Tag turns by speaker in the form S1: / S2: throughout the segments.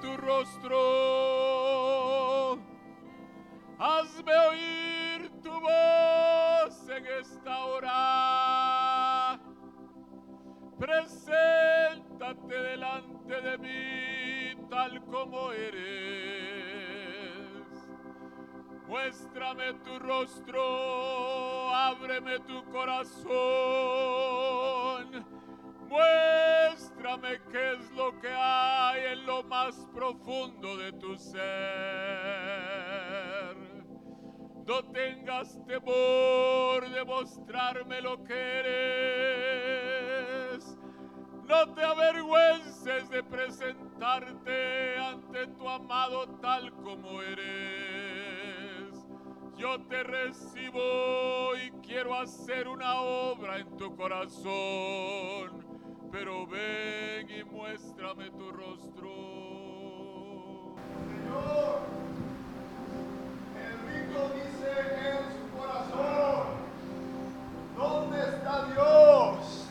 S1: tu rostro. Hazme oír tu voz en esta hora. Preséntate delante de mí tal como eres. Muéstrame tu rostro, ábreme tu corazón. Muéstrame qué es lo que hay en lo más profundo de tu ser. No tengas temor de mostrarme lo que eres. No te avergüences de presentarte ante tu amado tal como eres. Yo te recibo y quiero hacer una obra en tu corazón, pero ven y muéstrame tu rostro.
S2: Señor, el rico dice en su corazón, ¿dónde está Dios?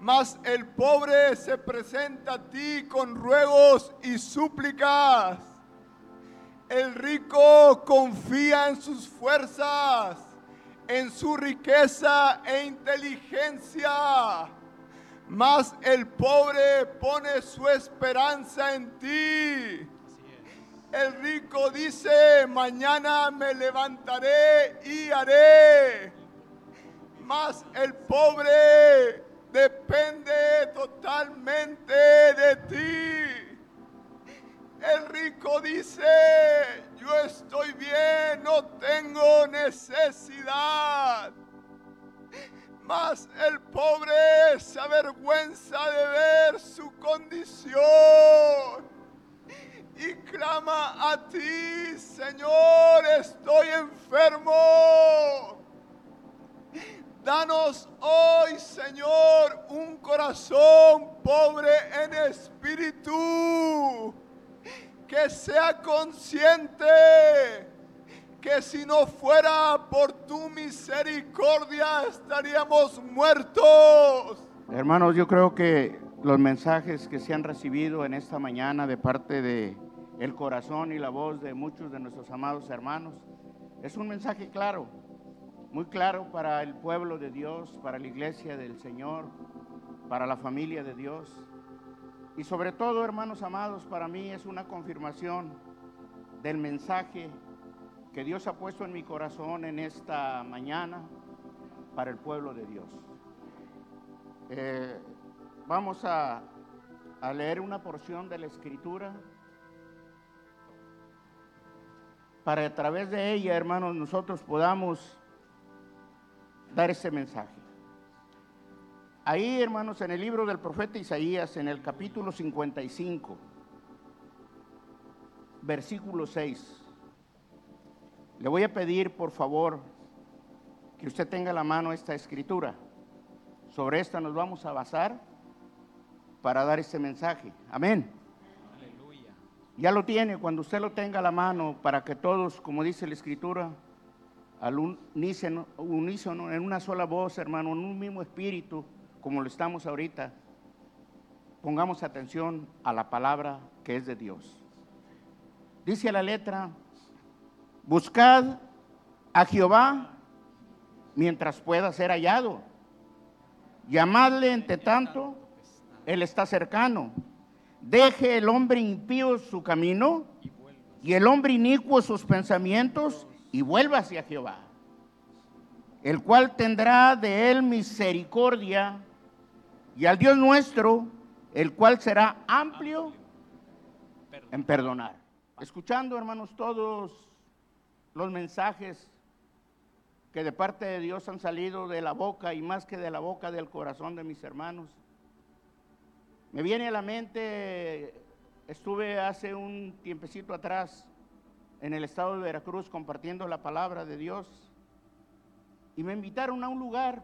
S2: Mas el pobre se presenta a ti con ruegos y súplicas. El rico confía en sus fuerzas, en su riqueza e inteligencia. Mas el pobre pone su esperanza en ti. El rico dice, mañana me levantaré y haré. Mas el pobre depende totalmente de ti. El rico dice, yo estoy bien, no tengo necesidad. Mas el pobre se avergüenza de ver su condición y clama a ti, Señor, estoy enfermo. Danos hoy, Señor, un corazón pobre en espíritu, que sea consciente que si no fuera por tu misericordia estaríamos muertos.
S3: Hermanos, yo creo que los mensajes que se han recibido en esta mañana de parte de el corazón y la voz de muchos de nuestros amados hermanos es un mensaje claro, muy claro para el pueblo de Dios, para la iglesia del Señor, para la familia de Dios. Y sobre todo, hermanos amados, para mí es una confirmación del mensaje que Dios ha puesto en mi corazón en esta mañana para el pueblo de Dios. Eh, vamos a, a leer una porción de la escritura para a través de ella, hermanos, nosotros podamos dar ese mensaje. Ahí, hermanos, en el libro del profeta Isaías, en el capítulo 55, versículo 6, le voy a pedir, por favor, que usted tenga a la mano esta escritura. Sobre esta nos vamos a basar para dar este mensaje. Amén. Ya lo tiene, cuando usted lo tenga a la mano, para que todos, como dice la escritura, al unísono, unísono, en una sola voz, hermano, en un mismo espíritu, como lo estamos ahorita, pongamos atención a la palabra que es de Dios. Dice la letra, buscad a Jehová mientras pueda ser hallado. Llamadle entre tanto, Él está cercano. Deje el hombre impío su camino y el hombre inicuo sus pensamientos y vuelva hacia Jehová, el cual tendrá de él misericordia y al Dios nuestro, el cual será amplio en perdonar. Escuchando, hermanos, todos los mensajes que de parte de Dios han salido de la boca y más que de la boca del corazón de mis hermanos. Me viene a la mente, estuve hace un tiempecito atrás en el estado de Veracruz compartiendo la palabra de Dios y me invitaron a un lugar.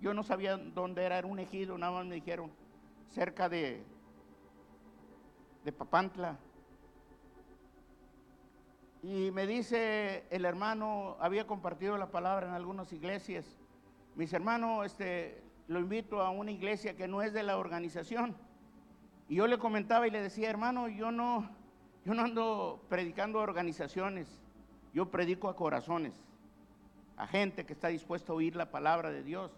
S3: Yo no sabía dónde era, era un ejido, nada más me dijeron, cerca de, de Papantla. Y me dice el hermano, había compartido la palabra en algunas iglesias. Mis hermanos, este, lo invito a una iglesia que no es de la organización. Y yo le comentaba y le decía, hermano, yo no, yo no ando predicando a organizaciones, yo predico a corazones, a gente que está dispuesta a oír la palabra de Dios,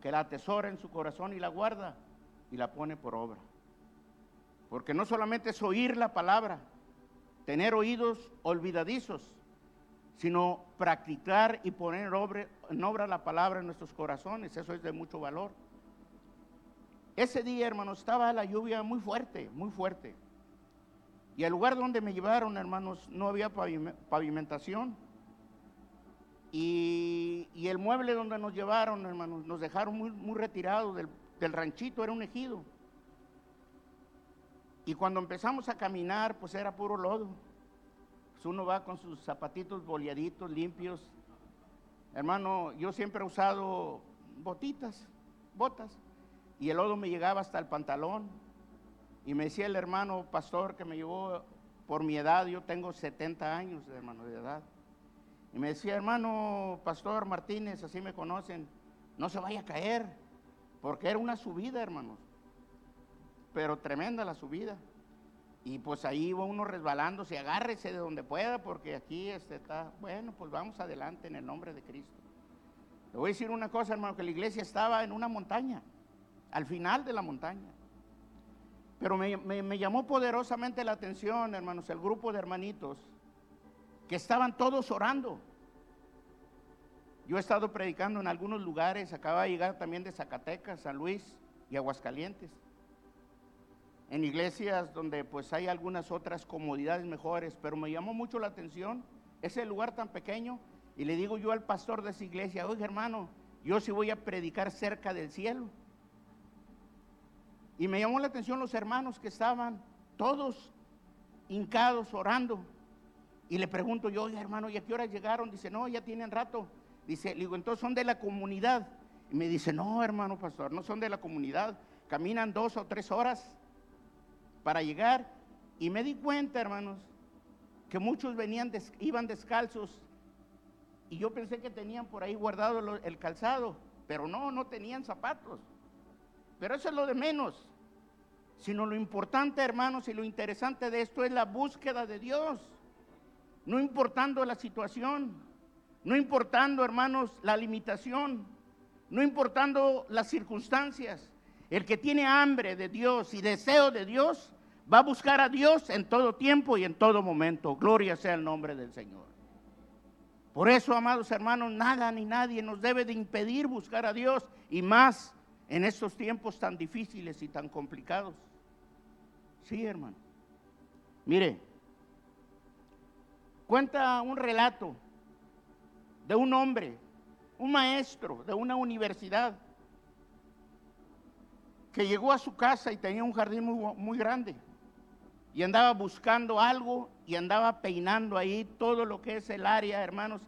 S3: que la atesora en su corazón y la guarda y la pone por obra. Porque no solamente es oír la palabra, tener oídos olvidadizos, sino practicar y poner en obra la palabra en nuestros corazones. Eso es de mucho valor. Ese día, hermanos, estaba la lluvia muy fuerte, muy fuerte. Y el lugar donde me llevaron, hermanos, no había pavimentación. Y, el mueble donde nos llevaron, hermanos, nos dejaron muy, retirados del ranchito, era un ejido. Y cuando empezamos a caminar, pues era puro lodo. Pues uno va con sus zapatitos boleaditos, limpios. Hermano, yo siempre he usado botitas, botas y el lodo me llegaba hasta el pantalón. Y me decía el hermano pastor que me llevó por mi edad, yo tengo 70 años, hermano, de edad. Y me decía, hermano pastor Martínez, así me conocen, no se vaya a caer, porque era una subida, hermanos. Pero tremenda la subida. Y pues ahí iba uno resbalándose, agárrese de donde pueda, porque aquí este está, bueno, pues vamos adelante en el nombre de Cristo. Le voy a decir una cosa, hermano, que la iglesia estaba en una montaña al final de la montaña. Pero me, llamó poderosamente la atención, hermanos, el grupo de hermanitos que estaban todos orando. Yo he estado predicando en algunos lugares, acaba de llegar también de Zacatecas, San Luis y Aguascalientes. En iglesias donde pues hay algunas otras comodidades mejores, pero me llamó mucho la atención ese lugar tan pequeño y le digo yo al pastor de esa iglesia, oye hermano, yo sí voy a predicar cerca del cielo. Y me llamó la atención los hermanos que estaban todos hincados orando. Y le pregunto yo, oye hermano, ¿y a qué hora llegaron? Dice, no, ya tienen rato. Dice, le digo, entonces son de la comunidad. Y me dice, no, hermano pastor, no son de la comunidad. Caminan dos o tres horas para llegar. Y me di cuenta, hermanos, que muchos venían, iban descalzos. Y yo pensé que tenían por ahí guardado el calzado. Pero no, no tenían zapatos. Pero eso es lo de menos. Sino lo importante, hermanos, y lo interesante de esto es la búsqueda de Dios. No importando la situación, no importando, hermanos, la limitación, no importando las circunstancias. El que tiene hambre de Dios y deseo de Dios, va a buscar a Dios en todo tiempo y en todo momento. Gloria sea el nombre del Señor. Por eso, amados hermanos, nada ni nadie nos debe de impedir buscar a Dios y más en estos tiempos tan difíciles y tan complicados. Sí, hermano. Mire, cuenta un relato de un hombre, un maestro de una universidad, que llegó a su casa y tenía un jardín muy, muy grande y andaba buscando algo y andaba peinando ahí todo lo que es el área, hermanos,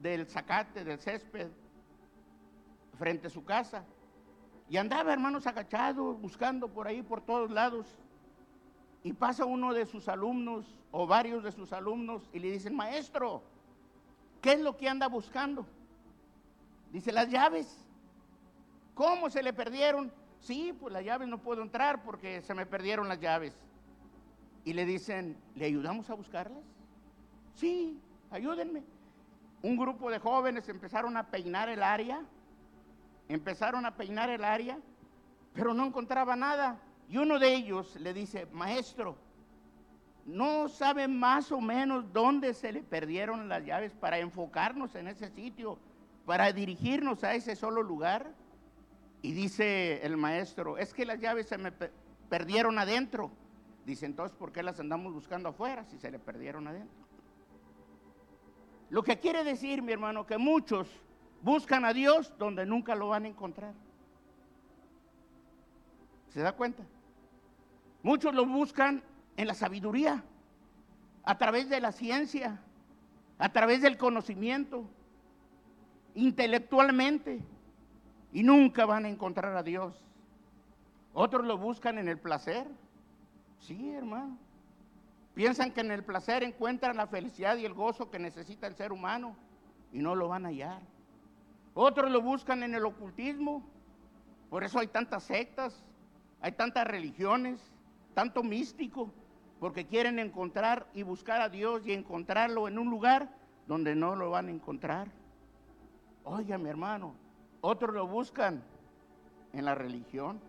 S3: del zacate, del césped, frente a su casa. Y andaba, hermanos, agachado, buscando por ahí, por todos lados. Y pasa uno de sus alumnos o varios de sus alumnos y le dicen, maestro, ¿qué es lo que anda buscando? Dice, las llaves. ¿Cómo se le perdieron? Sí, pues las llaves no puedo entrar porque se me perdieron las llaves. Y le dicen, ¿le ayudamos a buscarlas? Sí, ayúdenme. Un grupo de jóvenes empezaron a peinar el área Empezaron a peinar el área, pero no encontraba nada. Y uno de ellos le dice, maestro, ¿no sabe más o menos dónde se le perdieron las llaves para enfocarnos en ese sitio, para dirigirnos a ese solo lugar? Y dice el maestro, es que las llaves se me perdieron adentro. Dice, entonces, ¿por qué las andamos buscando afuera si se le perdieron adentro? Lo que quiere decir, mi hermano, que muchos buscan a Dios donde nunca lo van a encontrar. ¿Se da cuenta? Muchos lo buscan en la sabiduría, a través de la ciencia, a través del conocimiento, intelectualmente, y nunca van a encontrar a Dios. Otros lo buscan en el placer. Sí, hermano. Piensan que en el placer encuentran la felicidad y el gozo que necesita el ser humano y no lo van a hallar. Otros lo buscan en el ocultismo. Por eso hay tantas sectas, hay tantas religiones, tanto místico, porque quieren encontrar y buscar a Dios y encontrarlo en un lugar donde no lo van a encontrar. Oiga, mi hermano, otros lo buscan en la religión.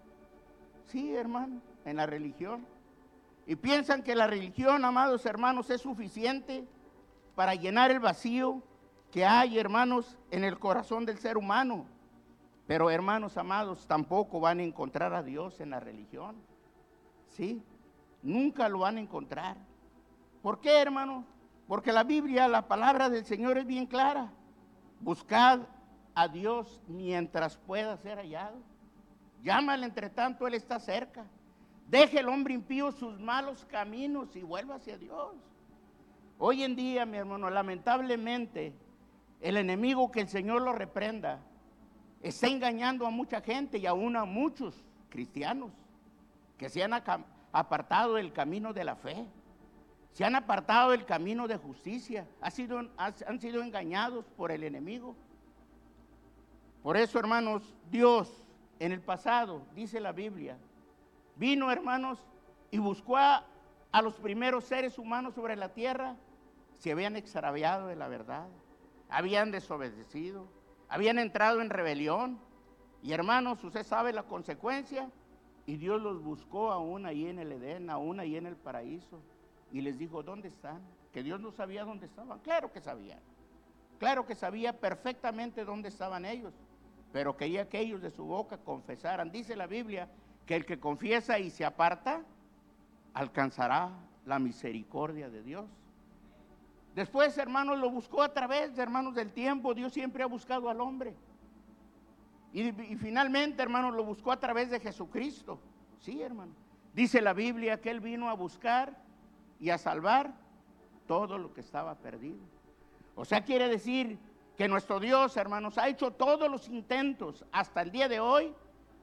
S3: Sí, hermano, en la religión. Y piensan que la religión, amados hermanos, es suficiente para llenar el vacío que hay, hermanos, en el corazón del ser humano. Pero, hermanos amados, tampoco van a encontrar a Dios en la religión. ¿Sí? Nunca lo van a encontrar. ¿Por qué, hermano? Porque la Biblia, la palabra del Señor es bien clara. Buscad a Dios mientras pueda ser hallado. Llámale entre tanto, Él está cerca. Deje el hombre impío sus malos caminos y vuelva hacia Dios. Hoy en día, mi hermano, lamentablemente, el enemigo que el Señor lo reprenda está engañando a mucha gente y aún a muchos cristianos que se han apartado del camino de la fe, se han apartado del camino de justicia, han sido, han sido engañados por el enemigo. Por eso, hermanos, Dios en el pasado, dice la Biblia, vino, hermanos, y buscó a, los primeros seres humanos sobre la tierra, se habían extraviado de la verdad, habían desobedecido, habían entrado en rebelión. Y hermanos, usted sabe la consecuencia. Y Dios los buscó aún ahí en el Edén, aún ahí en el paraíso. Y les dijo, ¿dónde están? Que Dios no sabía dónde estaban. Claro que sabía. Claro que sabía perfectamente dónde estaban ellos pero quería que ellos de su boca confesaran. Dice la Biblia que el que confiesa y se aparta alcanzará la misericordia de Dios. Después, hermanos, lo buscó a través, de hermanos, del tiempo. Dios siempre ha buscado al hombre. Y, finalmente, hermanos, lo buscó a través de Jesucristo. Sí, hermano. Dice la Biblia que Él vino a buscar y a salvar todo lo que estaba perdido. O sea, quiere decir que nuestro Dios, hermanos, ha hecho todos los intentos hasta el día de hoy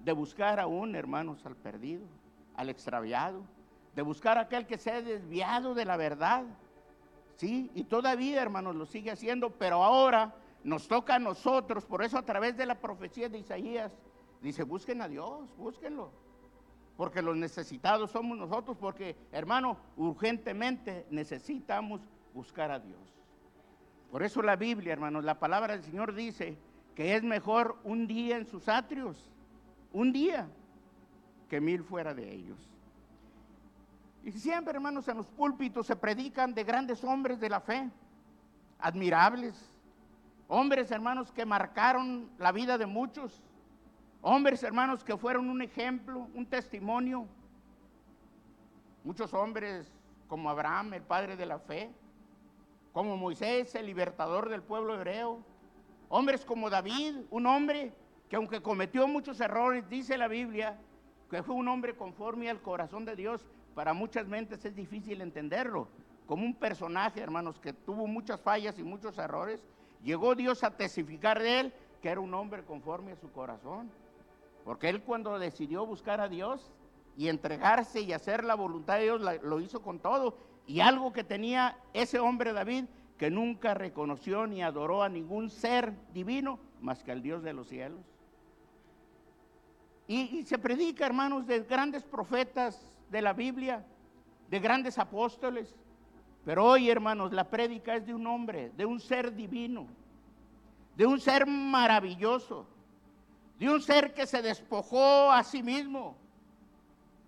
S3: de buscar aún, hermanos, al perdido, al extraviado, de buscar a aquel que se ha desviado de la verdad. Sí, y todavía, hermanos, lo sigue haciendo, pero ahora nos toca a nosotros, por eso a través de la profecía de Isaías, dice, busquen a Dios, búsquenlo, porque los necesitados somos nosotros, porque, hermano, urgentemente necesitamos buscar a Dios. Por eso la Biblia, hermanos, la palabra del Señor dice que es mejor un día en sus atrios, un día, que mil fuera de ellos. Y siempre, hermanos, en los púlpitos se predican de grandes hombres de la fe, admirables, hombres, hermanos, que marcaron la vida de muchos, hombres, hermanos, que fueron un ejemplo, un testimonio. Muchos hombres como Abraham, el padre de la fe, como Moisés, el libertador del pueblo hebreo, hombres como David, un hombre que aunque cometió muchos errores, dice la Biblia, que fue un hombre conforme al corazón de Dios, para muchas mentes es difícil entenderlo, como un personaje, hermanos, que tuvo muchas fallas y muchos errores, llegó Dios a testificar de él que era un hombre conforme a su corazón, porque él cuando decidió buscar a Dios y entregarse y hacer la voluntad de Dios, lo hizo con todo, y algo que tenía ese hombre David, que nunca reconoció ni adoró a ningún ser divino más que al Dios de los cielos. Y, se predica, hermanos, de grandes profetas de la Biblia, de grandes apóstoles. Pero hoy, hermanos, la prédica es de un hombre, de un ser divino, de un ser maravilloso, de un ser que se despojó a sí mismo.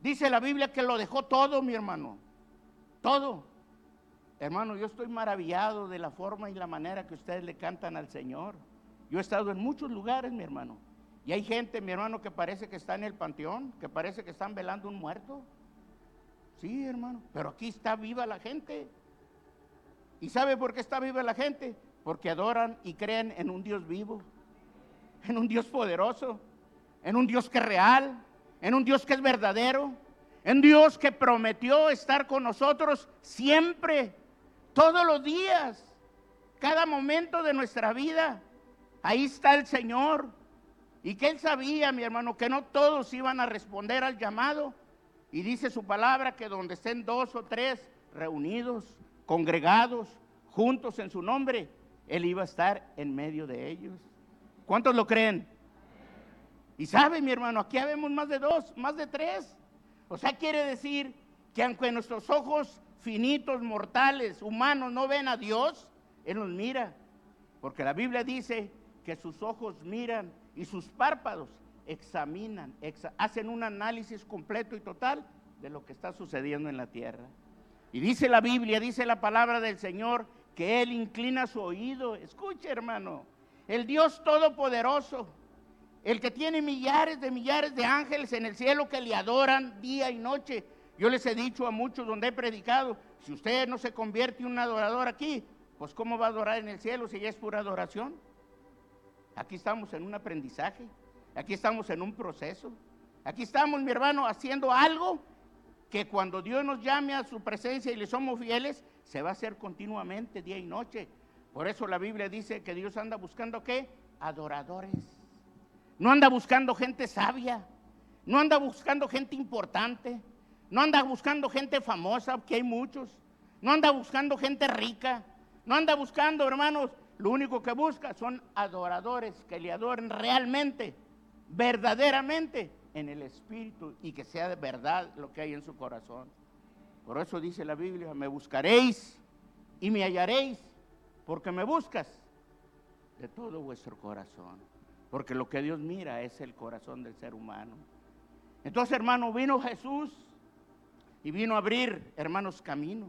S3: Dice la Biblia que lo dejó todo, mi hermano todo. Hermano, yo estoy maravillado de la forma y la manera que ustedes le cantan al Señor. Yo he estado en muchos lugares, mi hermano. Y hay gente, mi hermano, que parece que está en el panteón, que parece que están velando un muerto. Sí, hermano, pero aquí está viva la gente. ¿Y sabe por qué está viva la gente? Porque adoran y creen en un Dios vivo, en un Dios poderoso, en un Dios que es real, en un Dios que es verdadero, en Dios que prometió estar con nosotros siempre, todos los días, cada momento de nuestra vida. Ahí está el Señor. Y que Él sabía, mi hermano, que no todos iban a responder al llamado. Y dice su palabra que donde estén dos o tres reunidos, congregados, juntos en su nombre, Él iba a estar en medio de ellos. ¿Cuántos lo creen? Y sabe, mi hermano, aquí habemos más de dos, más de tres. O sea, quiere decir que aunque nuestros ojos finitos, mortales, humanos no ven a Dios, Él nos mira. Porque la Biblia dice que sus ojos miran y sus párpados examinan, hacen un análisis completo y total de lo que está sucediendo en la tierra. Y dice la Biblia, dice la palabra del Señor, que Él inclina su oído. Escuche, hermano, el Dios Todopoderoso, el que tiene millares de millares de ángeles en el cielo que le adoran día y noche. Yo les he dicho a muchos donde he predicado, si usted no se convierte en un adorador aquí, pues ¿cómo va a adorar en el cielo si ya es pura adoración? Aquí estamos en un aprendizaje, aquí estamos en un proceso, aquí estamos, mi hermano, haciendo algo que cuando Dios nos llame a su presencia y le somos fieles, se va a hacer continuamente, día y noche. Por eso la Biblia dice que Dios anda buscando qué? Adoradores. No anda buscando gente sabia, no anda buscando gente importante, no anda buscando gente famosa, que hay muchos, no anda buscando gente rica, no anda buscando, hermanos, lo único que busca son adoradores que le adoren realmente, verdaderamente en el espíritu y que sea de verdad lo que hay en su corazón. Por eso dice la Biblia, me buscaréis y me hallaréis, porque me buscas de todo vuestro corazón. Porque lo que Dios mira es el corazón del ser humano. Entonces, hermano, vino Jesús y vino a abrir, hermanos, camino.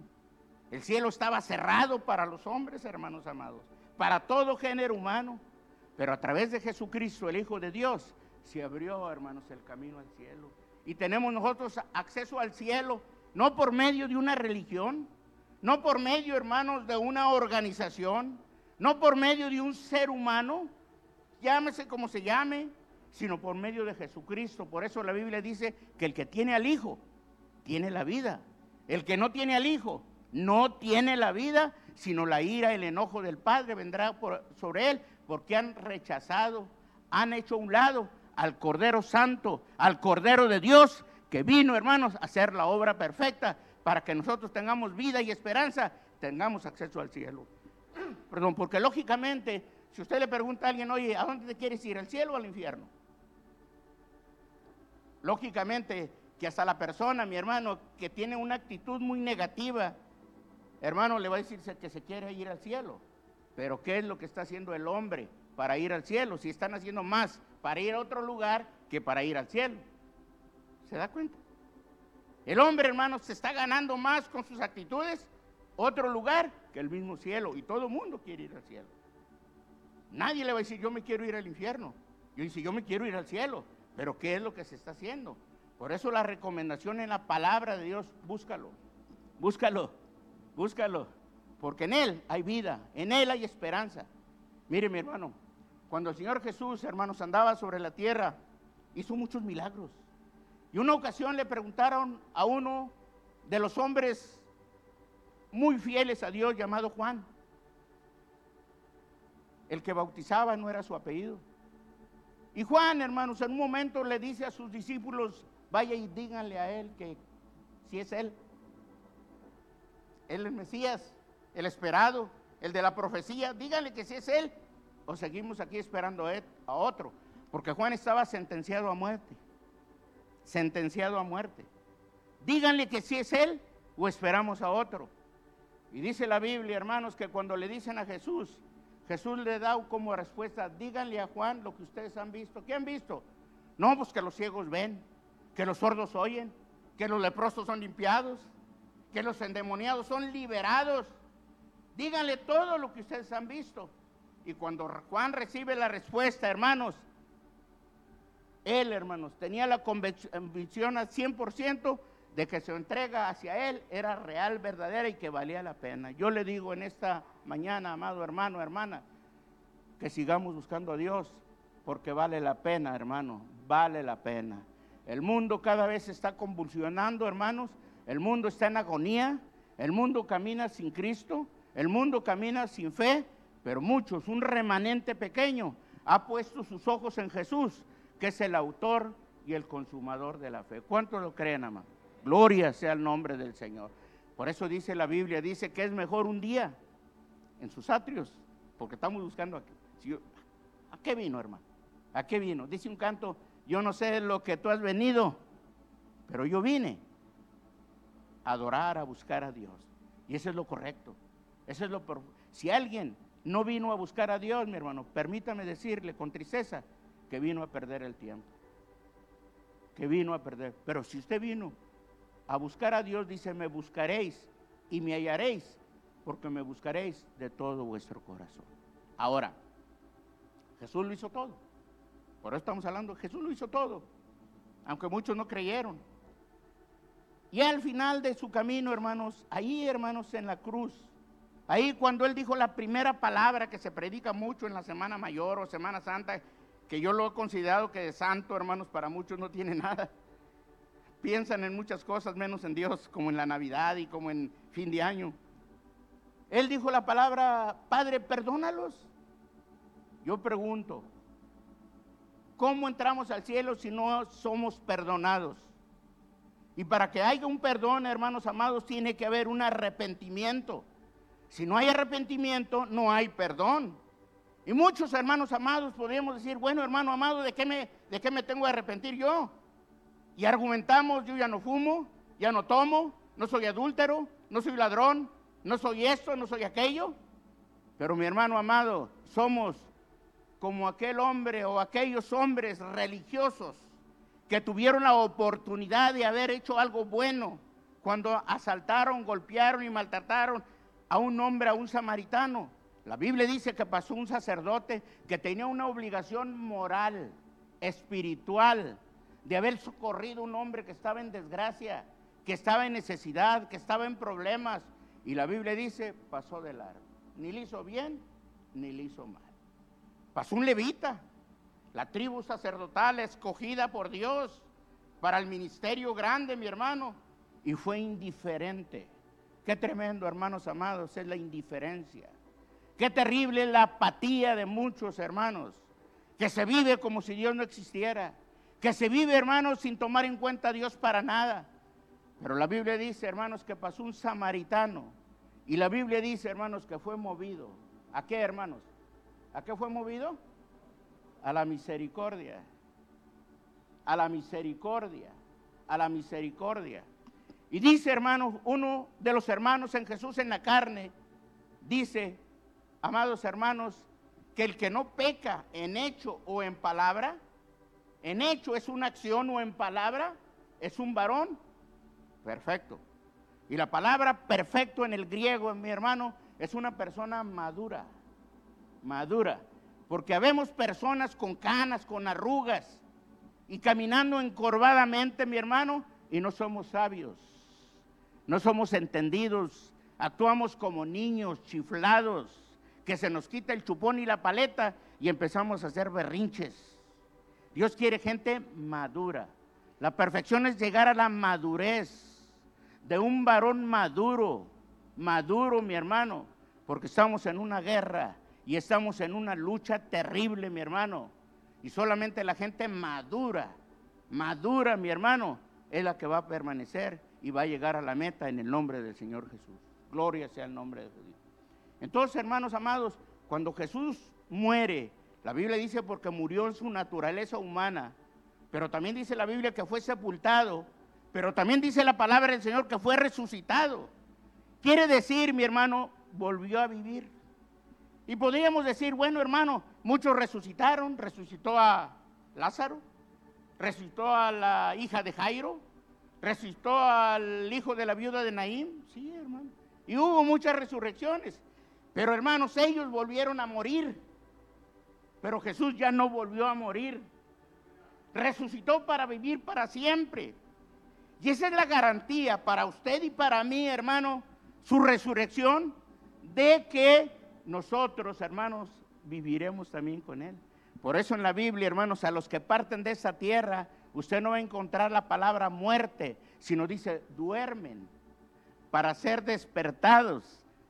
S3: El cielo estaba cerrado para los hombres, hermanos amados, para todo género humano. Pero a través de Jesucristo, el Hijo de Dios, se abrió, hermanos, el camino al cielo. Y tenemos nosotros acceso al cielo, no por medio de una religión, no por medio, hermanos, de una organización, no por medio de un ser humano, llámese como se llame, sino por medio de Jesucristo. Por eso la Biblia dice que el que tiene al Hijo, tiene la vida. El que no tiene al Hijo, no tiene la vida, sino la ira, el enojo del Padre vendrá sobre él, porque han rechazado, han hecho un lado al Cordero Santo, al Cordero de Dios, que vino, hermanos, a hacer la obra perfecta para que nosotros tengamos vida y esperanza, tengamos acceso al cielo. Perdón, porque lógicamente, si usted le pregunta a alguien, oye, ¿a dónde te quieres ir, al cielo o al infierno? Lógicamente, que hasta la persona, mi hermano, que tiene una actitud muy negativa, hermano, le va a decir que se quiere ir al cielo. Pero ¿qué es lo que está haciendo el hombre para ir al cielo? Si están haciendo más para ir a otro lugar que para ir al cielo. ¿Se da cuenta? El hombre, hermano, se está ganando más con sus actitudes otro lugar que el mismo cielo. Y todo el mundo quiere ir al cielo. Nadie le va a decir, yo me quiero ir al infierno. Yo dice, yo me quiero ir al cielo. Pero ¿qué es lo que se está haciendo? Por eso la recomendación en la palabra de Dios, búscalo. Búscalo. Búscalo. Porque en Él hay vida. En Él hay esperanza. Mire, mi hermano, cuando el Señor Jesús, hermanos, andaba sobre la tierra, hizo muchos milagros. Y una ocasión le preguntaron a uno de los hombres muy fieles a Dios llamado Juan. El que bautizaba no era su apellido. Y Juan, hermanos, en un momento le dice a sus discípulos, vaya y díganle a él que si es él. El Mesías, el esperado, el de la profecía. Díganle que si es él o seguimos aquí esperando a otro, porque Juan estaba sentenciado a muerte, sentenciado a muerte. Díganle que si es él o esperamos a otro. Y dice la Biblia, hermanos, que cuando le dicen a Jesús, Jesús le da como respuesta, díganle a Juan lo que ustedes han visto. ¿Qué han visto? No, pues que los ciegos ven, que los sordos oyen, que los leprosos son limpiados, que los endemoniados son liberados. Díganle todo lo que ustedes han visto. Y cuando Juan recibe la respuesta, hermanos, él, hermanos, tenía la convicción al 100% de que su entrega hacia él era real, verdadera y que valía la pena. Yo le digo en esta mañana, amado hermano, hermana, que sigamos buscando a Dios porque vale la pena, hermano, vale la pena. El mundo cada vez está convulsionando, hermanos. El mundo está en agonía. El mundo camina sin Cristo. El mundo camina sin fe pero muchos, un remanente pequeño, ha puesto sus ojos en Jesús, que es el autor y el consumador de la fe. ¿Cuántos lo creen, amado? Gloria sea el nombre del Señor. Por eso dice la Biblia, dice que es mejor un día en sus atrios, porque estamos buscando aquí. ¿A qué vino, hermano? ¿A qué vino? Dice un canto, yo no sé lo que tú has venido, Pero yo vine adorar, a buscar a Dios. Y eso es lo correcto. Eso es lo Si alguien no vino a buscar a Dios, mi hermano, permítame decirle con tristeza que vino a perder el tiempo. Que vino a perder. Pero si usted vino a buscar a Dios, dice, me buscaréis y me hallaréis, porque me buscaréis de todo vuestro corazón. Ahora, Jesús lo hizo todo. Por eso estamos hablando, Jesús lo hizo todo, aunque muchos no creyeron. Y al final de su camino, hermanos, ahí, hermanos, en la cruz, ahí cuando él dijo la primera palabra que se predica mucho en la Semana Mayor o Semana Santa, que yo lo he considerado que de santo, hermanos, para muchos no tiene nada. Piensan en muchas cosas menos en Dios, como en la Navidad y como en fin de año. Él dijo la palabra, Padre, perdónalos. Yo pregunto, ¿cómo entramos al cielo si no somos perdonados? Y para que haya un perdón, hermanos amados, tiene que haber un arrepentimiento. Si no hay arrepentimiento, no hay perdón. Y muchos hermanos amados podríamos decir, bueno, hermano amado, ¿de qué me, de qué me tengo que arrepentir yo? Y argumentamos, yo ya no fumo, ya no tomo, no soy adúltero, no soy ladrón, no soy esto, no soy aquello. Pero mi hermano amado, somos como aquel hombre o aquellos hombres religiosos que tuvieron la oportunidad de haber hecho algo bueno cuando asaltaron, golpearon y maltrataron a un hombre, a un samaritano. La Biblia dice que pasó un sacerdote que tenía una obligación moral, espiritual, de haber socorrido a un hombre que estaba en desgracia, que estaba en necesidad, que estaba en problemas. Y la Biblia dice, pasó de largo. Ni le hizo bien, ni le hizo mal. Pasó un levita, la tribu sacerdotal escogida por Dios para el ministerio grande, mi hermano, y fue indiferente. Qué tremendo, hermanos amados, es la indiferencia. Qué terrible la apatía de muchos hermanos, que se vive como si Dios no existiera, que se vive, hermanos, sin tomar en cuenta a Dios para nada. Pero la Biblia dice, hermanos, que pasó un samaritano. Y la Biblia dice, hermanos, que fue movido. ¿A qué, hermanos? ¿A qué fue movido? A la misericordia. A la misericordia. A la misericordia. Y dice, hermanos, uno de los hermanos en Jesús en la carne, dice, amados hermanos, que el que no peca en hecho o en palabra, en hecho es una acción o en palabra, es un varón perfecto. Y la palabra perfecto en el griego, mi hermano, es una persona madura madura. Porque habemos personas con canas, con arrugas y caminando encorvadamente, mi hermano, y no somos sabios, no somos entendidos, actuamos como niños chiflados, que se nos quita el chupón y la paleta y empezamos a hacer berrinches. Dios quiere gente madura. La perfección es llegar a la madurez de un varón maduro, maduro, mi hermano, porque estamos en una guerra y estamos en una lucha terrible, mi hermano. Y solamente la gente madura, madura, mi hermano, es la que va a permanecer y va a llegar a la meta en el nombre del Señor Jesús. Gloria sea el nombre de Jesús. Entonces, hermanos amados, cuando Jesús muere, la Biblia dice porque murió en su naturaleza humana, pero también dice la Biblia que fue sepultado, pero también dice la palabra del Señor que fue resucitado. Quiere decir, mi hermano, volvió a vivir. Y podríamos decir, bueno hermano, muchos resucitaron, resucitó a Lázaro, resucitó a la hija de Jairo, resucitó al hijo de la viuda de Naín, sí hermano. Y hubo muchas resurrecciones. Pero hermanos, ellos volvieron a morir. Pero Jesús ya no volvió a morir. Resucitó para vivir para siempre. Y esa es la garantía para usted y para mí, hermano, su resurrección, de que nosotros, hermanos, viviremos también con Él. Por eso en la Biblia, hermanos, a los que parten de esa tierra, usted no va a encontrar la palabra muerte, sino dice, duermen para ser despertados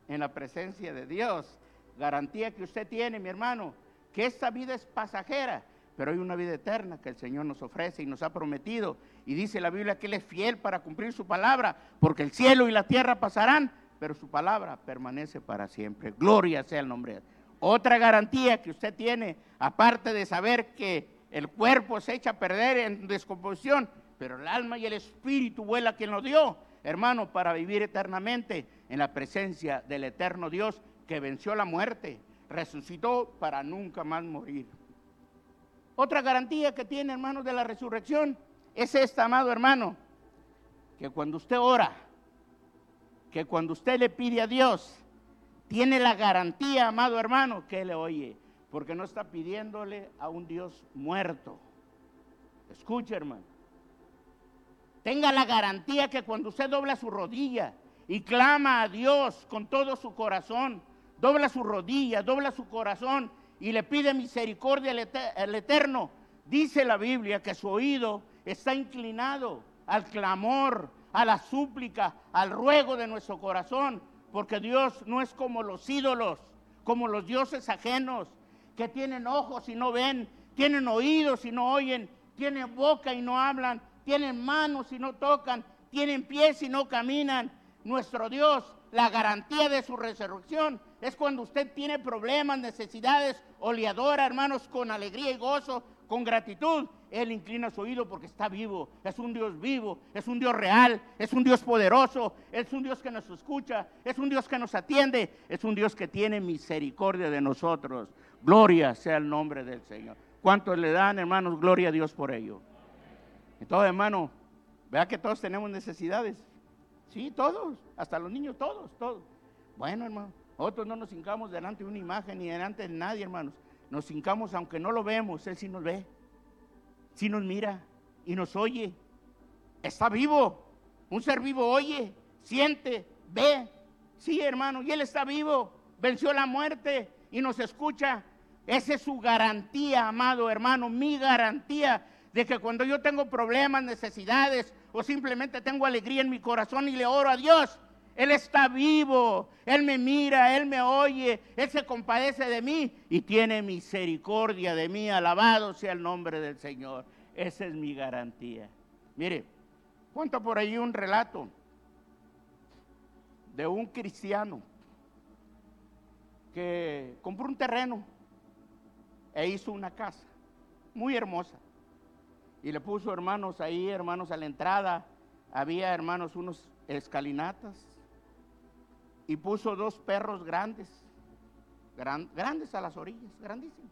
S3: en la presencia de Dios. Garantía que usted tiene, mi hermano, que esta vida es pasajera, pero hay una vida eterna que el Señor nos ofrece y nos ha prometido. Y dice la Biblia que Él es fiel para cumplir su palabra, porque el cielo y la tierra pasarán, pero su palabra permanece para siempre. Gloria sea el nombre. Otra garantía que usted tiene, aparte de saber que el cuerpo se echa a perder en descomposición, pero el alma y el espíritu vuela quien lo dio, hermano, para vivir eternamente en la presencia del eterno Dios que venció la muerte, resucitó para nunca más morir. Otra garantía que tiene, hermanos, de la resurrección es esta, amado hermano, que cuando usted ora, que cuando usted le pide a Dios, tiene la garantía, amado hermano, que le oye, porque no está pidiéndole a un Dios muerto. Escuche, hermano. Tenga la garantía que cuando usted dobla su rodilla y clama a Dios con todo su corazón, dobla su rodilla, dobla su corazón y le pide misericordia al Eterno, dice la Biblia que su oído está inclinado al clamor, a la súplica, al ruego de nuestro corazón, porque Dios no es como los ídolos, como los dioses ajenos, que tienen ojos y no ven, tienen oídos y no oyen, tienen boca y no hablan, tienen manos y no tocan, tienen pies y no caminan. Nuestro Dios, la garantía de su resurrección es cuando usted tiene problemas, necesidades, oleadora, hermanos, con alegría y gozo, con gratitud. Él inclina su oído porque está vivo. Es un Dios vivo, es un Dios real, es un Dios poderoso, es un Dios que nos escucha, es un Dios que nos atiende, es un Dios que tiene misericordia de nosotros. Gloria sea el nombre del Señor. ¿Cuántos le dan, hermanos? Gloria a Dios por ello. Entonces, hermano, vea que todos tenemos necesidades. Sí, todos, hasta los niños, todos, todos. Bueno, hermano, nosotros no nos hincamos delante de una imagen ni delante de nadie, hermanos. Nos hincamos aunque no lo vemos, Él sí nos ve, sí nos mira y nos oye. Está vivo, un ser vivo oye, siente, ve. Sí, hermano, y Él está vivo, venció la muerte y nos escucha. Esa es su garantía, amado hermano, mi garantía de que cuando yo tengo problemas, necesidades o simplemente tengo alegría en mi corazón y le oro a Dios, Él está vivo, Él me mira, Él me oye, Él se compadece de mí y tiene misericordia de mí. Alabado sea el nombre del Señor. Esa es mi garantía. Mire, cuento por ahí un relato de un cristiano que compró un terreno e hizo una casa muy hermosa y le puso hermanos ahí, hermanos a la entrada. Había hermanos unos escalinatas y puso dos perros grandes, grandes a las orillas, grandísimos,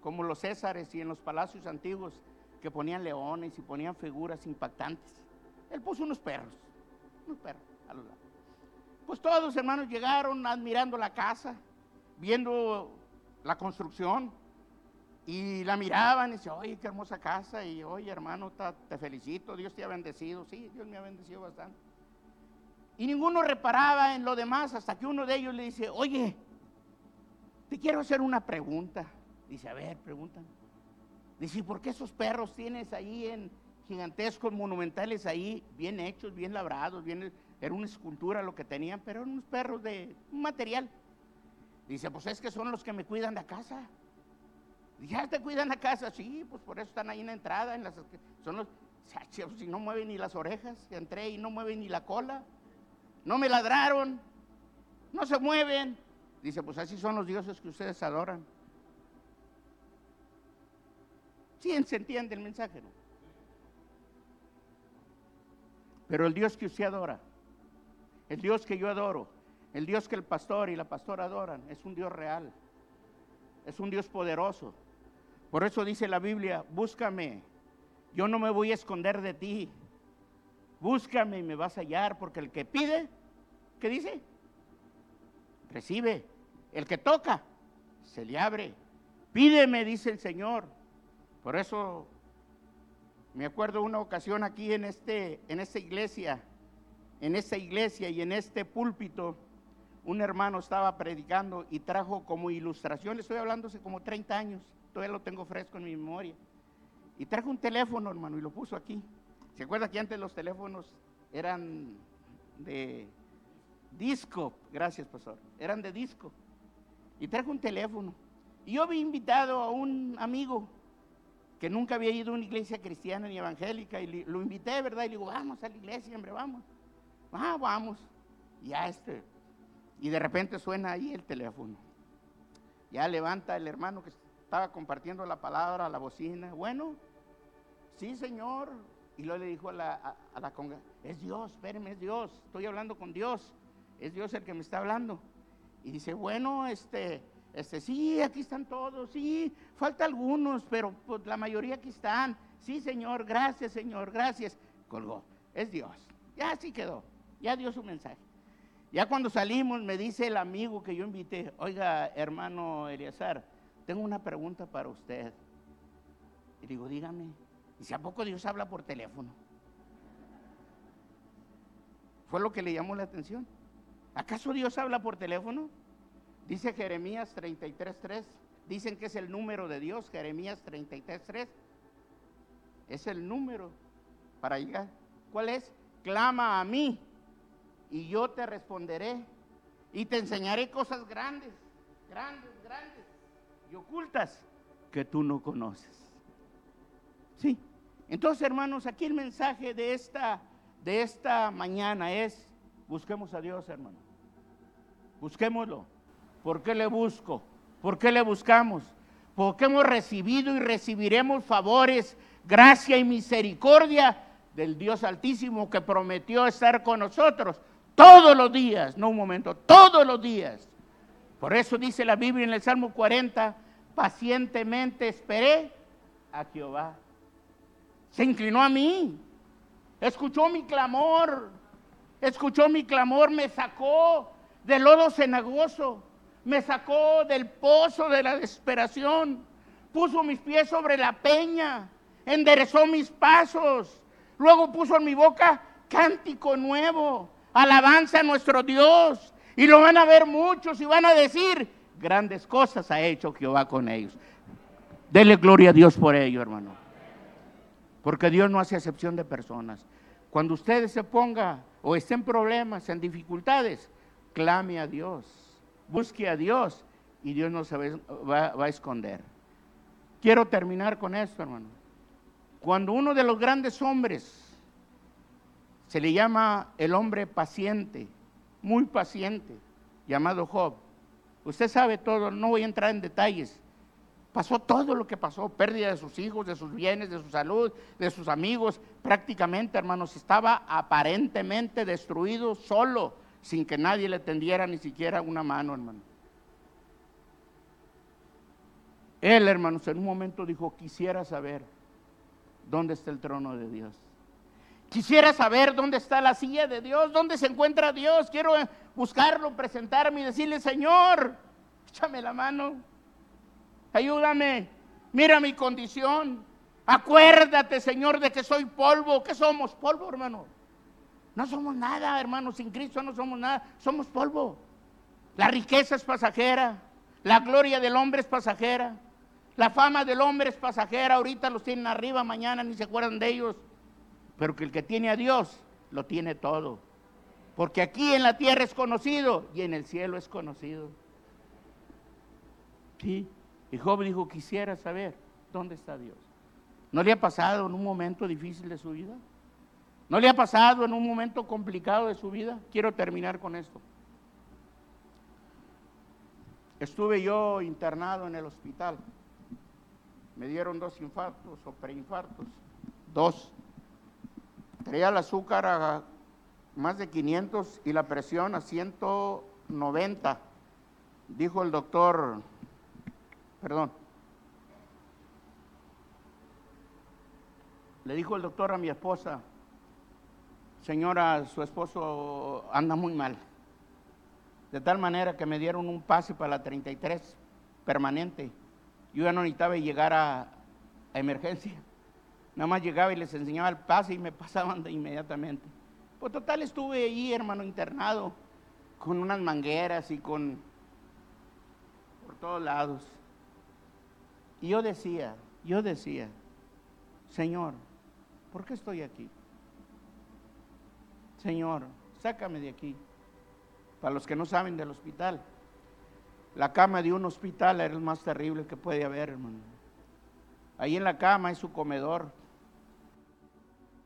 S3: como los césares y en los palacios antiguos que ponían leones y ponían figuras impactantes. Él puso unos perros, unos perros a los lados. Pues todos hermanos llegaron admirando la casa, viendo la construcción y la miraban y decían, oye, qué hermosa casa. Y oye, hermano, te felicito, Dios te ha bendecido. Sí, Dios me ha bendecido bastante. Y ninguno reparaba en lo demás hasta que uno de ellos le dice, oye, te quiero hacer una pregunta. Dice, a ver, pregúntame. Dice, ¿por qué esos perros tienes ahí en gigantescos, monumentales ahí, bien hechos, bien labrados? Bien, era una escultura lo que tenían, pero eran unos perros de un material. Dice, pues es que son los que me cuidan de casa. Ya te cuidan la casa, sí, pues por eso están ahí en la entrada, en las, son los, si no mueven ni las orejas, entré y no mueven ni la cola, no me ladraron, no se mueven. Dice, pues así son los dioses que ustedes adoran. Sí, se entiende el mensaje. Pero el Dios que usted adora, el Dios que yo adoro, el Dios que el pastor y la pastora adoran, es un Dios real, es un Dios poderoso, por eso dice la Biblia, búscame, yo no me voy a esconder de ti. Búscame y me vas a hallar, porque el que pide, ¿qué dice? Recibe. El que toca, se le abre. Pídeme, dice el Señor. Por eso me acuerdo una ocasión aquí en, este, en esta iglesia, en esta iglesia y en este púlpito, un hermano estaba predicando y trajo como ilustración, estoy hablando hace como 30 años, todavía lo tengo fresco en mi memoria. Y trajo un teléfono, hermano, y lo puso aquí. ¿Se acuerda que antes los teléfonos eran de disco? Gracias, pastor. Eran de disco. Y trajo un teléfono. Y yo había invitado a un amigo que nunca había ido a una iglesia cristiana ni evangélica. Y lo invité, ¿verdad? Y le digo, vamos a la iglesia, hombre, vamos. Ah, vamos. Y ya este. Y de repente suena ahí el teléfono. Ya levanta el hermano que estaba compartiendo la palabra, la bocina. Bueno, sí, Señor, Y luego le dijo a la, a, la conga, es Dios, espérenme, es Dios, estoy hablando con Dios, es Dios el que me está hablando. Y dice, bueno, este, este, sí, aquí están todos, sí, falta algunos, pero pues, la mayoría aquí están. Sí, Señor, gracias, Señor, gracias. Colgó, es Dios. Ya así quedó, ya dio su mensaje. Ya cuando salimos me dice el amigo que yo invité, oiga, hermano Eliazar, tengo una pregunta para usted. Y digo, dígame. Dice, ¿a poco Dios habla por teléfono? Fue lo que le llamó la atención. ¿Acaso Dios habla por teléfono? Dice Jeremías 33.3. Dicen que es el número de Dios, Jeremías 33.3. Es el número para llegar. ¿Cuál es? Clama a mí y yo te responderé y te enseñaré cosas grandes, grandes, grandes y ocultas que tú no conoces. Sí. Entonces, hermanos, aquí el mensaje de esta, de esta mañana es, busquemos a Dios, hermano. Busquémoslo. ¿Por qué le busco? ¿Por qué le buscamos? Porque hemos recibido y recibiremos favores, gracia y misericordia del Dios Altísimo que prometió estar con nosotros todos los días, no un momento, todos los días. Por eso dice la Biblia en el Salmo 40, pacientemente esperé a Jehová se inclinó a mí, escuchó mi clamor, escuchó mi clamor, me sacó del lodo cenagoso, me sacó del pozo de la desesperación, puso mis pies sobre la peña, enderezó mis pasos, luego puso en mi boca cántico nuevo, alabanza a nuestro Dios, y lo van a ver muchos y van a decir, grandes cosas ha hecho Jehová con ellos. Dele gloria a Dios por ello, hermano. Porque Dios no hace excepción de personas. Cuando usted se ponga o esté en problemas, en dificultades, clame a Dios, busque a Dios y Dios no se va, va a esconder. Quiero terminar con esto, hermano. Cuando uno de los grandes hombres se le llama el hombre paciente, muy paciente, llamado Job. Usted sabe todo, no voy a entrar en detalles, Pasó todo lo que pasó, pérdida de sus hijos, de sus bienes, de su salud, de sus amigos. Prácticamente, hermanos, estaba aparentemente destruido solo, sin que nadie le tendiera ni siquiera una mano, hermano. Él, hermanos, en un momento dijo, quisiera saber dónde está el trono de Dios. Quisiera saber dónde está la silla de Dios, dónde se encuentra Dios. Quiero buscarlo, presentarme y decirle, Señor, échame la mano ayúdame, mira mi condición. Acuérdate, Señor, de que soy polvo. ¿Qué somos? Polvo, hermano. No somos nada, hermano. Sin Cristo no somos nada. Somos polvo. La riqueza es pasajera. La gloria del hombre es pasajera. La fama del hombre es pasajera. Ahorita los tienen arriba, mañana ni se acuerdan de ellos. Pero que el que tiene a Dios lo tiene todo. Porque aquí en la tierra es conocido y en el cielo es conocido. Sí. Y Job dijo, quisiera saber dónde está Dios. ¿No le ha pasado en un momento difícil de su vida? ¿No le ha pasado en un momento complicado de su vida? Quiero terminar con esto. Estuve yo internado en el hospital. Me dieron dos infartos o preinfartos. Dos. Traía el azúcar a más de 500 y la presión a 190. Dijo el doctor perdón. Le dijo el doctor a mi esposa, señora, su esposo anda muy mal. De tal manera que me dieron un pase para la 33 permanente. Yo ya no necesitaba llegar a, emergencia. Nada más llegaba y les enseñaba el pase y me pasaban de inmediatamente. Pues total estuve ahí, hermano, internado, con unas mangueras y con por todos lados. Y yo decía, yo decía, Señor, ¿por qué estoy aquí? Señor, sácame de aquí. Para los que no saben del hospital, la cama de un hospital era el más terrible que puede haber, hermano. Ahí en la cama es su comedor.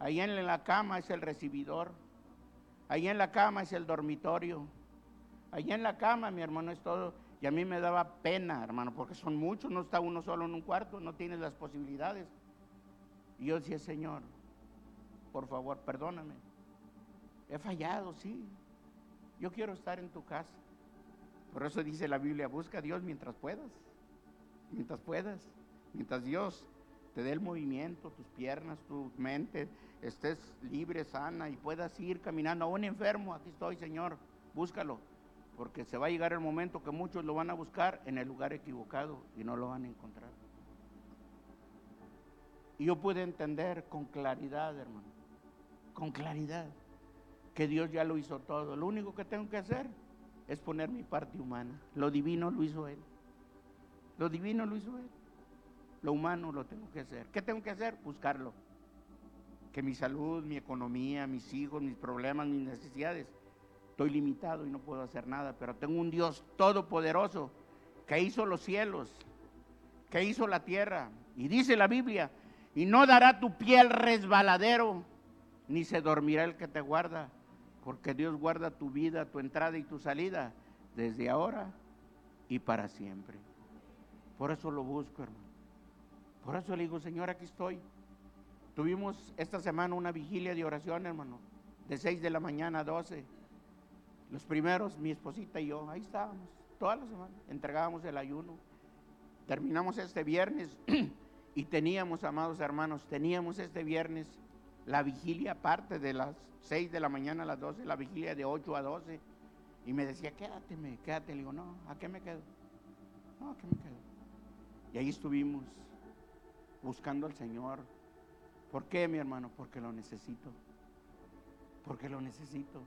S3: Ahí en la cama es el recibidor. Ahí en la cama es el dormitorio. Ahí en la cama, mi hermano, es todo y a mí me daba pena, hermano, porque son muchos, no está uno solo en un cuarto, no tienes las posibilidades. Y yo decía, Señor, por favor, perdóname. He fallado, sí. Yo quiero estar en tu casa. Por eso dice la Biblia, busca a Dios mientras puedas. Mientras puedas. Mientras Dios te dé el movimiento, tus piernas, tu mente, estés libre, sana y puedas ir caminando. A un enfermo, aquí estoy, Señor, búscalo. Porque se va a llegar el momento que muchos lo van a buscar en el lugar equivocado y no lo van a encontrar. Y yo pude entender con claridad, hermano, con claridad, que Dios ya lo hizo todo. Lo único que tengo que hacer es poner mi parte humana. Lo divino lo hizo Él. Lo divino lo hizo Él. Lo humano lo tengo que hacer. ¿Qué tengo que hacer? Buscarlo. Que mi salud, mi economía, mis hijos, mis problemas, mis necesidades, estoy limitado y no puedo hacer nada, pero tengo un Dios todopoderoso que hizo los cielos, que hizo la tierra. Y dice la Biblia, y no dará tu piel resbaladero, ni se dormirá el que te guarda, porque Dios guarda tu vida, tu entrada y tu salida desde ahora y para siempre. Por eso lo busco, hermano. Por eso le digo, Señor, aquí estoy. Tuvimos esta semana una vigilia de oración, hermano, de 6 de la mañana a 12. Los primeros, mi esposita y yo, ahí estábamos, toda la semana, entregábamos el ayuno. Terminamos este viernes y teníamos, amados hermanos, teníamos este viernes la vigilia aparte de las 6 de la mañana a las 12, la vigilia de 8 a 12. Y me decía, quédate, quédate. Le digo, no, ¿a qué me quedo? No, ¿a qué me quedo? Y ahí estuvimos buscando al Señor. ¿Por qué, mi hermano? Porque lo necesito. Porque lo necesito.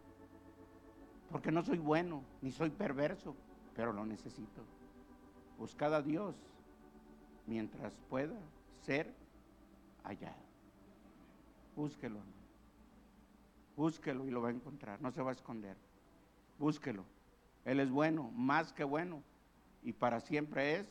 S3: Porque no soy bueno, ni soy perverso, pero lo necesito. Buscad a Dios mientras pueda ser hallado. Búsquelo. Búsquelo y lo va a encontrar. No se va a esconder. Búsquelo. Él es bueno, más que bueno. Y para siempre es